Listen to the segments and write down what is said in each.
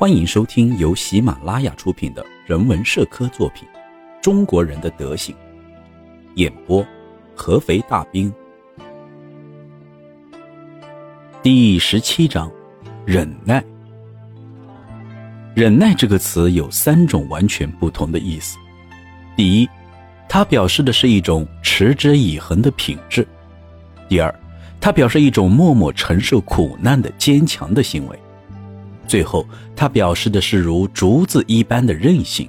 欢迎收听由喜马拉雅出品的人文社科作品《中国人的德行》，演播：合肥大兵。第十七章：忍耐。忍耐这个词有三种完全不同的意思。第一，它表示的是一种持之以恒的品质；第二，它表示一种默默承受苦难的坚强的行为。最后，它表示的是如竹子一般的韧性。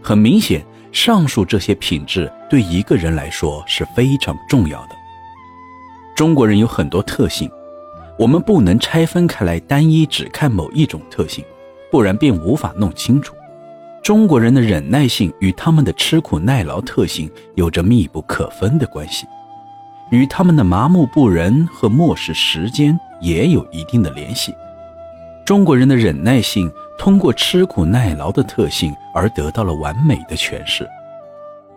很明显，上述这些品质对一个人来说是非常重要的。中国人有很多特性，我们不能拆分开来单一只看某一种特性，不然便无法弄清楚。中国人的忍耐性与他们的吃苦耐劳特性有着密不可分的关系，与他们的麻木不仁和漠视时间也有一定的联系。中国人的忍耐性通过吃苦耐劳的特性而得到了完美的诠释。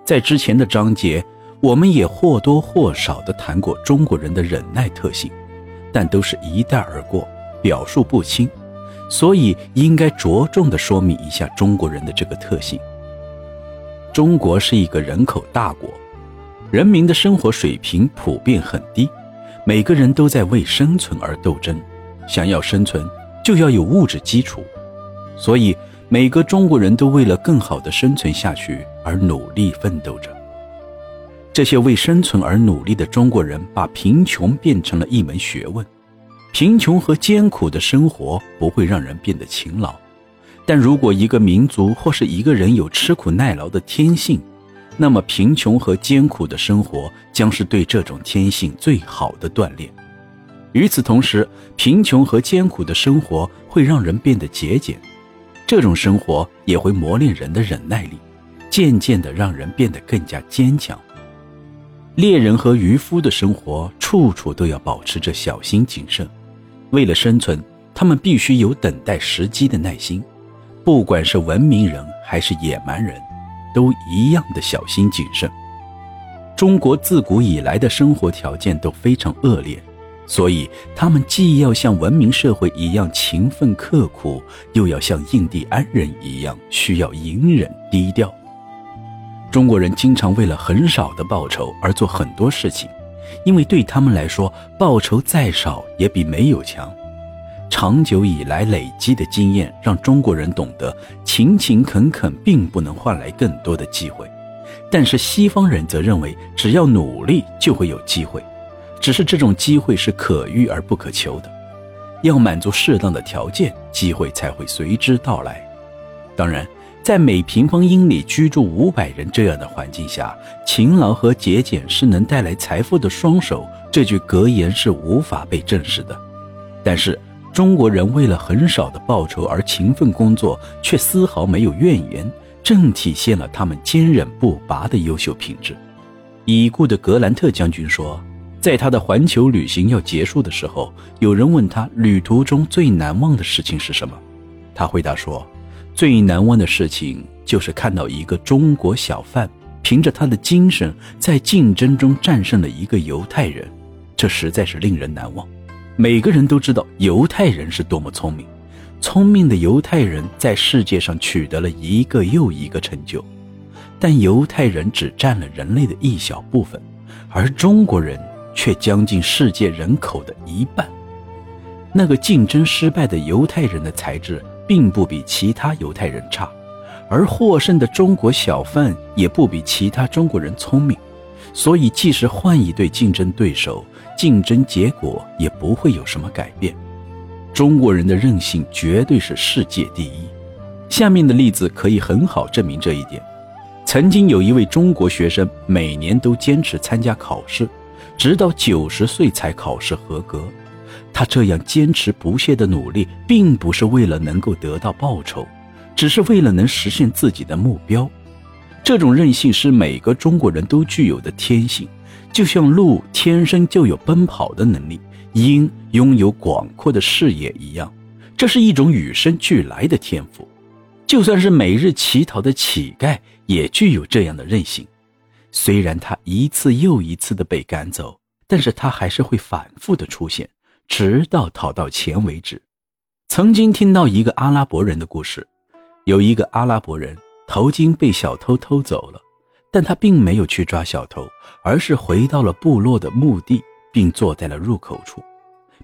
在之前的章节，我们也或多或少地谈过中国人的忍耐特性，但都是一带而过，表述不清，所以应该着重地说明一下中国人的这个特性。中国是一个人口大国，人民的生活水平普遍很低，每个人都在为生存而斗争，想要生存。就要有物质基础，所以每个中国人都为了更好的生存下去而努力奋斗着。这些为生存而努力的中国人，把贫穷变成了一门学问。贫穷和艰苦的生活不会让人变得勤劳，但如果一个民族或是一个人有吃苦耐劳的天性，那么贫穷和艰苦的生活将是对这种天性最好的锻炼。与此同时，贫穷和艰苦的生活会让人变得节俭，这种生活也会磨练人的忍耐力，渐渐地让人变得更加坚强。猎人和渔夫的生活处处都要保持着小心谨慎，为了生存，他们必须有等待时机的耐心。不管是文明人还是野蛮人，都一样的小心谨慎。中国自古以来的生活条件都非常恶劣。所以，他们既要像文明社会一样勤奋刻苦，又要像印第安人一样需要隐忍低调。中国人经常为了很少的报酬而做很多事情，因为对他们来说，报酬再少也比没有强。长久以来累积的经验让中国人懂得，勤勤恳恳并不能换来更多的机会，但是西方人则认为，只要努力就会有机会。只是这种机会是可遇而不可求的，要满足适当的条件，机会才会随之到来。当然，在每平方英里居住五百人这样的环境下，勤劳和节俭是能带来财富的双手，这句格言是无法被证实的。但是，中国人为了很少的报酬而勤奋工作，却丝毫没有怨言，正体现了他们坚韧不拔的优秀品质。已故的格兰特将军说。在他的环球旅行要结束的时候，有人问他旅途中最难忘的事情是什么，他回答说：“最难忘的事情就是看到一个中国小贩凭着他的精神在竞争中战胜了一个犹太人，这实在是令人难忘。每个人都知道犹太人是多么聪明，聪明的犹太人在世界上取得了一个又一个成就，但犹太人只占了人类的一小部分，而中国人。”却将近世界人口的一半。那个竞争失败的犹太人的才智并不比其他犹太人差，而获胜的中国小贩也不比其他中国人聪明。所以，即使换一对竞争对手，竞争结果也不会有什么改变。中国人的韧性绝对是世界第一。下面的例子可以很好证明这一点。曾经有一位中国学生，每年都坚持参加考试。直到九十岁才考试合格，他这样坚持不懈的努力，并不是为了能够得到报酬，只是为了能实现自己的目标。这种韧性是每个中国人都具有的天性，就像鹿天生就有奔跑的能力，鹰拥有广阔的视野一样，这是一种与生俱来的天赋。就算是每日乞讨的乞丐，也具有这样的韧性。虽然他一次又一次的被赶走，但是他还是会反复的出现，直到讨到钱为止。曾经听到一个阿拉伯人的故事，有一个阿拉伯人头巾被小偷偷走了，但他并没有去抓小偷，而是回到了部落的墓地，并坐在了入口处。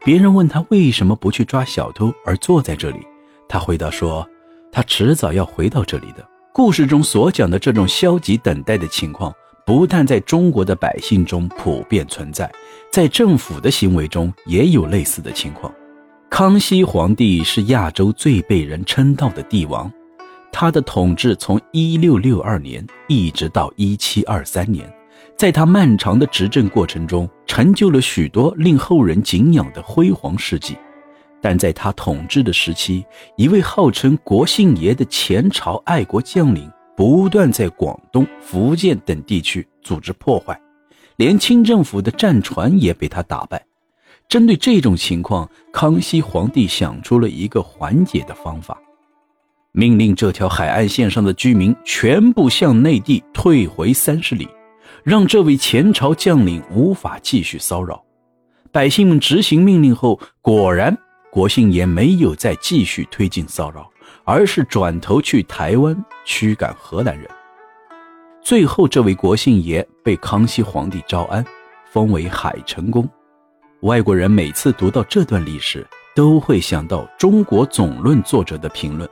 别人问他为什么不去抓小偷而坐在这里，他回答说：“他迟早要回到这里的。”故事中所讲的这种消极等待的情况，不但在中国的百姓中普遍存在，在政府的行为中也有类似的情况。康熙皇帝是亚洲最被人称道的帝王，他的统治从一六六二年一直到一七二三年。在他漫长的执政过程中，成就了许多令后人敬仰的辉煌事迹。但在他统治的时期，一位号称国姓爷的前朝爱国将领不断在广东、福建等地区组织破坏，连清政府的战船也被他打败。针对这种情况，康熙皇帝想出了一个缓解的方法，命令这条海岸线上的居民全部向内地退回三十里。让这位前朝将领无法继续骚扰，百姓们执行命令后，果然国姓爷没有再继续推进骚扰，而是转头去台湾驱赶荷兰人。最后，这位国姓爷被康熙皇帝招安，封为海成公。外国人每次读到这段历史，都会想到《中国总论》作者的评论。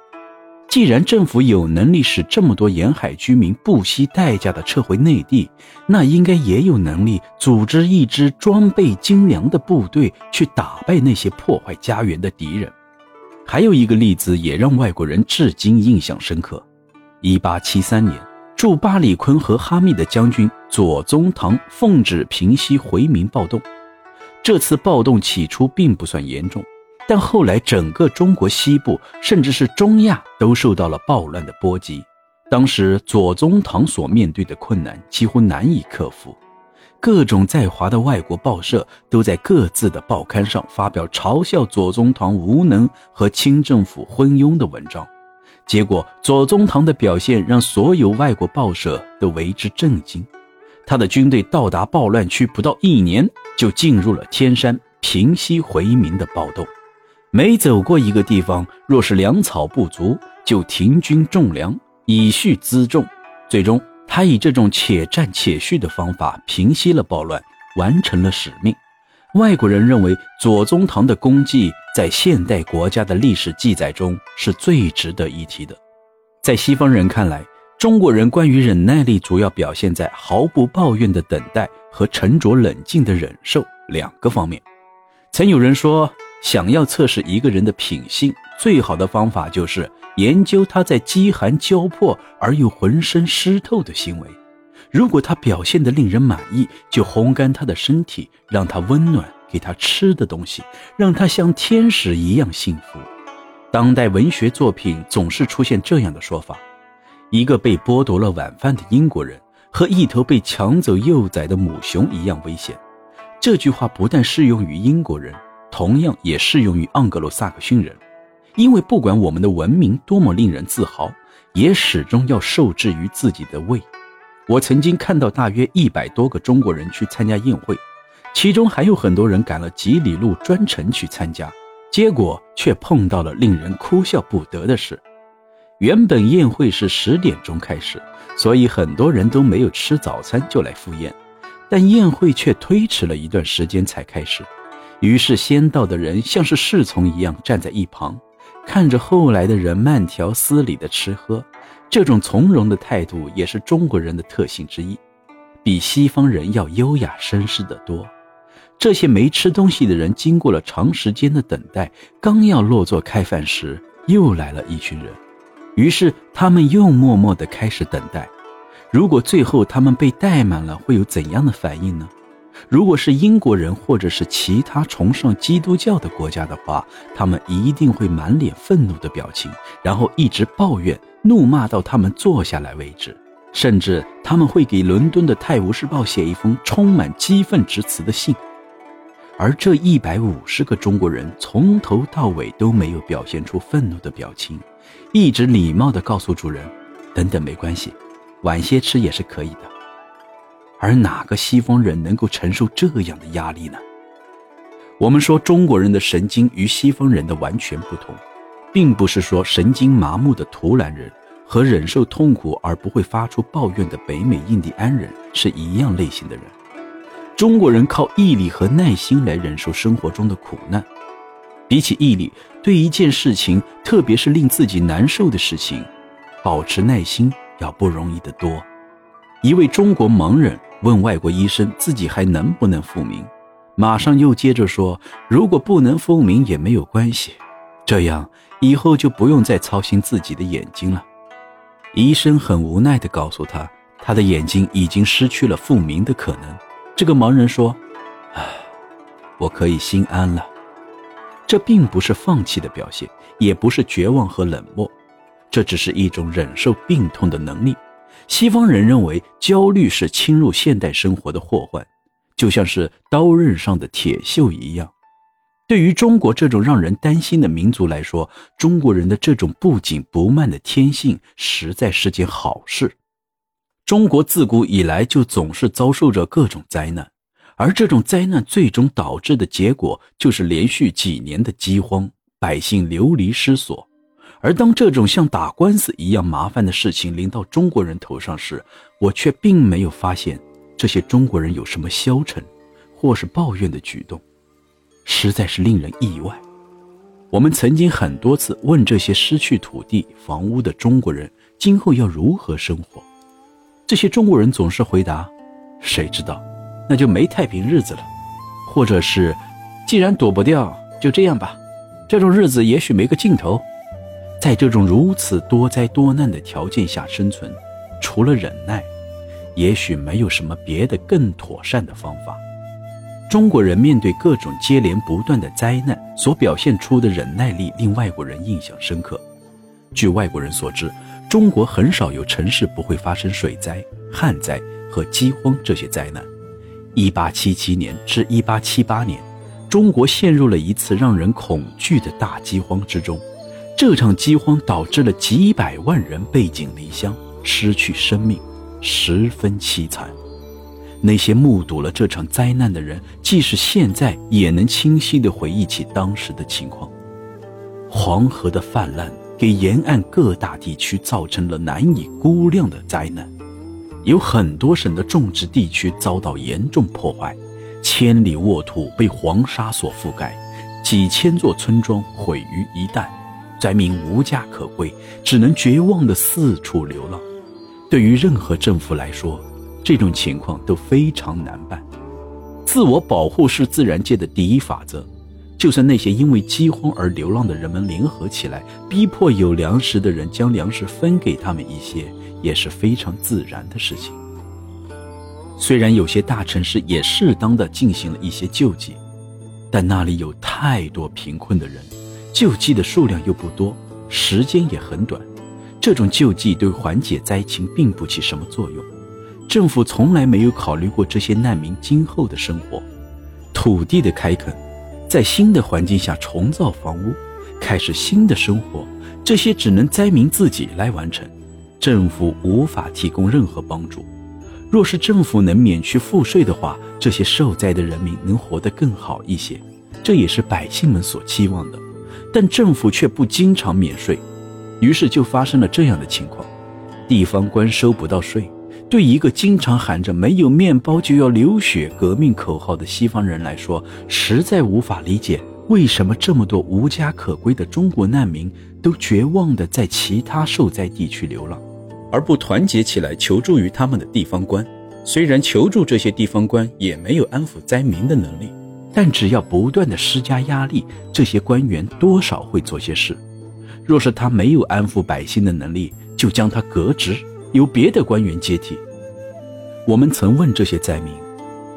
既然政府有能力使这么多沿海居民不惜代价的撤回内地，那应该也有能力组织一支装备精良的部队去打败那些破坏家园的敌人。还有一个例子也让外国人至今印象深刻：一八七三年，驻巴里坤和哈密的将军左宗棠奉旨平息回民暴动。这次暴动起初并不算严重。但后来，整个中国西部，甚至是中亚，都受到了暴乱的波及。当时，左宗棠所面对的困难几乎难以克服。各种在华的外国报社都在各自的报刊上发表嘲笑左宗棠无能和清政府昏庸的文章。结果，左宗棠的表现让所有外国报社都为之震惊。他的军队到达暴乱区不到一年，就进入了天山，平息回民的暴动。每走过一个地方，若是粮草不足，就停军种粮，以续辎重。最终，他以这种且战且续的方法平息了暴乱，完成了使命。外国人认为，左宗棠的功绩在现代国家的历史记载中是最值得一提的。在西方人看来，中国人关于忍耐力主要表现在毫不抱怨的等待和沉着冷静的忍受两个方面。曾有人说。想要测试一个人的品性，最好的方法就是研究他在饥寒交迫而又浑身湿透的行为。如果他表现得令人满意，就烘干他的身体，让他温暖，给他吃的东西，让他像天使一样幸福。当代文学作品总是出现这样的说法：一个被剥夺了晚饭的英国人，和一头被抢走幼崽的母熊一样危险。这句话不但适用于英国人。同样也适用于盎格鲁撒克逊人，因为不管我们的文明多么令人自豪，也始终要受制于自己的胃。我曾经看到大约一百多个中国人去参加宴会，其中还有很多人赶了几里路专程去参加，结果却碰到了令人哭笑不得的事。原本宴会是十点钟开始，所以很多人都没有吃早餐就来赴宴，但宴会却推迟了一段时间才开始。于是，先到的人像是侍从一样站在一旁，看着后来的人慢条斯理的吃喝。这种从容的态度也是中国人的特性之一，比西方人要优雅绅士得多。这些没吃东西的人经过了长时间的等待，刚要落座开饭时，又来了一群人。于是，他们又默默地开始等待。如果最后他们被带满了，会有怎样的反应呢？如果是英国人或者是其他崇尚基督教的国家的话，他们一定会满脸愤怒的表情，然后一直抱怨、怒骂到他们坐下来为止。甚至他们会给伦敦的《泰晤士报》写一封充满激愤之词的信。而这一百五十个中国人从头到尾都没有表现出愤怒的表情，一直礼貌地告诉主人：“等等，没关系，晚些吃也是可以的。”而哪个西方人能够承受这样的压力呢？我们说中国人的神经与西方人的完全不同，并不是说神经麻木的图兰人和忍受痛苦而不会发出抱怨的北美印第安人是一样类型的人。中国人靠毅力和耐心来忍受生活中的苦难，比起毅力，对一件事情，特别是令自己难受的事情，保持耐心要不容易得多。一位中国盲人问外国医生自己还能不能复明。马上又接着说：“如果不能复明也没有关系，这样以后就不用再操心自己的眼睛了。”医生很无奈地告诉他，他的眼睛已经失去了复明的可能。这个盲人说：“唉，我可以心安了。”这并不是放弃的表现，也不是绝望和冷漠，这只是一种忍受病痛的能力。西方人认为焦虑是侵入现代生活的祸患。就像是刀刃上的铁锈一样，对于中国这种让人担心的民族来说，中国人的这种不紧不慢的天性实在是件好事。中国自古以来就总是遭受着各种灾难，而这种灾难最终导致的结果就是连续几年的饥荒，百姓流离失所。而当这种像打官司一样麻烦的事情临到中国人头上时，我却并没有发现。这些中国人有什么消沉，或是抱怨的举动，实在是令人意外。我们曾经很多次问这些失去土地、房屋的中国人，今后要如何生活？这些中国人总是回答：“谁知道？那就没太平日子了。”或者是：“既然躲不掉，就这样吧。这种日子也许没个尽头。”在这种如此多灾多难的条件下生存，除了忍耐。也许没有什么别的更妥善的方法。中国人面对各种接连不断的灾难所表现出的忍耐力，令外国人印象深刻。据外国人所知，中国很少有城市不会发生水灾、旱灾和饥荒这些灾难。1877年至1878年，中国陷入了一次让人恐惧的大饥荒之中。这场饥荒导致了几百万人背井离乡，失去生命。十分凄惨，那些目睹了这场灾难的人，即使现在也能清晰地回忆起当时的情况。黄河的泛滥给沿岸各大地区造成了难以估量的灾难，有很多省的种植地区遭到严重破坏，千里沃土被黄沙所覆盖，几千座村庄毁于一旦，灾民无家可归，只能绝望地四处流浪。对于任何政府来说，这种情况都非常难办。自我保护是自然界的第一法则。就算那些因为饥荒而流浪的人们联合起来，逼迫有粮食的人将粮食分给他们一些，也是非常自然的事情。虽然有些大城市也适当的进行了一些救济，但那里有太多贫困的人，救济的数量又不多，时间也很短。这种救济对缓解灾情并不起什么作用，政府从来没有考虑过这些难民今后的生活。土地的开垦，在新的环境下重造房屋，开始新的生活，这些只能灾民自己来完成，政府无法提供任何帮助。若是政府能免去赋税的话，这些受灾的人民能活得更好一些，这也是百姓们所期望的。但政府却不经常免税。于是就发生了这样的情况：地方官收不到税，对一个经常喊着“没有面包就要流血”革命口号的西方人来说，实在无法理解为什么这么多无家可归的中国难民都绝望地在其他受灾地区流浪，而不团结起来求助于他们的地方官。虽然求助这些地方官也没有安抚灾民的能力，但只要不断的施加压力，这些官员多少会做些事。若是他没有安抚百姓的能力，就将他革职，由别的官员接替。我们曾问这些灾民，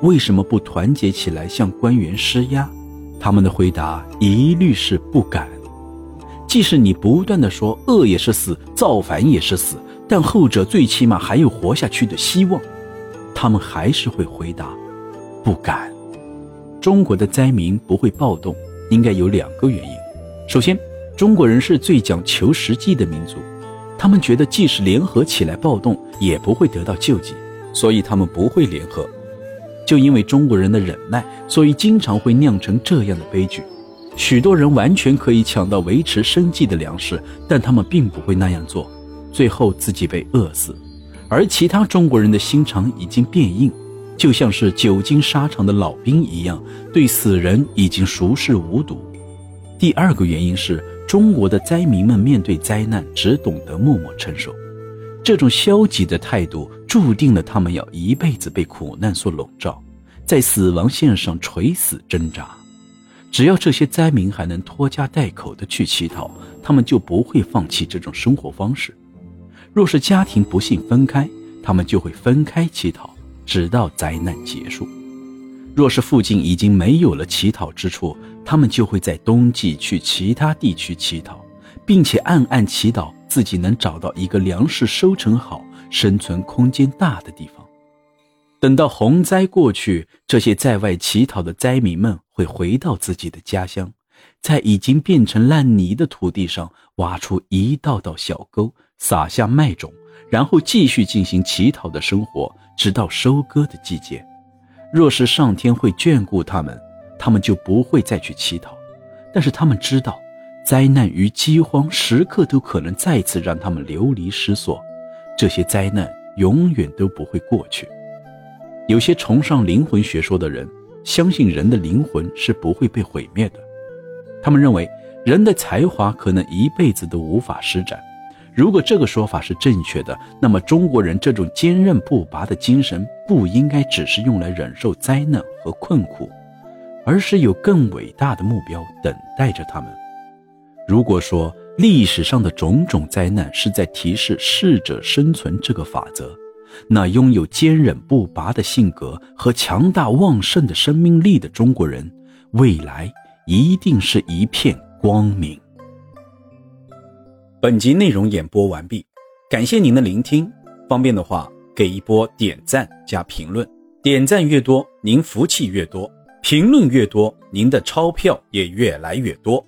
为什么不团结起来向官员施压？他们的回答一律是不敢。即使你不断的说饿也是死，造反也是死，但后者最起码还有活下去的希望，他们还是会回答不敢。中国的灾民不会暴动，应该有两个原因。首先，中国人是最讲求实际的民族，他们觉得即使联合起来暴动，也不会得到救济，所以他们不会联合。就因为中国人的忍耐，所以经常会酿成这样的悲剧。许多人完全可以抢到维持生计的粮食，但他们并不会那样做，最后自己被饿死。而其他中国人的心肠已经变硬，就像是久经沙场的老兵一样，对死人已经熟视无睹。第二个原因是，中国的灾民们面对灾难只懂得默默承受，这种消极的态度注定了他们要一辈子被苦难所笼罩，在死亡线上垂死挣扎。只要这些灾民还能拖家带口的去乞讨，他们就不会放弃这种生活方式。若是家庭不幸分开，他们就会分开乞讨，直到灾难结束。若是附近已经没有了乞讨之处，他们就会在冬季去其他地区乞讨，并且暗暗祈祷自己能找到一个粮食收成好、生存空间大的地方。等到洪灾过去，这些在外乞讨的灾民们会回到自己的家乡，在已经变成烂泥的土地上挖出一道道小沟，撒下麦种，然后继续进行乞讨的生活，直到收割的季节。若是上天会眷顾他们，他们就不会再去乞讨。但是他们知道，灾难与饥荒时刻都可能再次让他们流离失所，这些灾难永远都不会过去。有些崇尚灵魂学说的人，相信人的灵魂是不会被毁灭的。他们认为，人的才华可能一辈子都无法施展。如果这个说法是正确的，那么中国人这种坚韧不拔的精神，不应该只是用来忍受灾难和困苦，而是有更伟大的目标等待着他们。如果说历史上的种种灾难是在提示适者生存这个法则，那拥有坚韧不拔的性格和强大旺盛的生命力的中国人，未来一定是一片光明。本集内容演播完毕，感谢您的聆听。方便的话，给一波点赞加评论，点赞越多，您福气越多；评论越多，您的钞票也越来越多。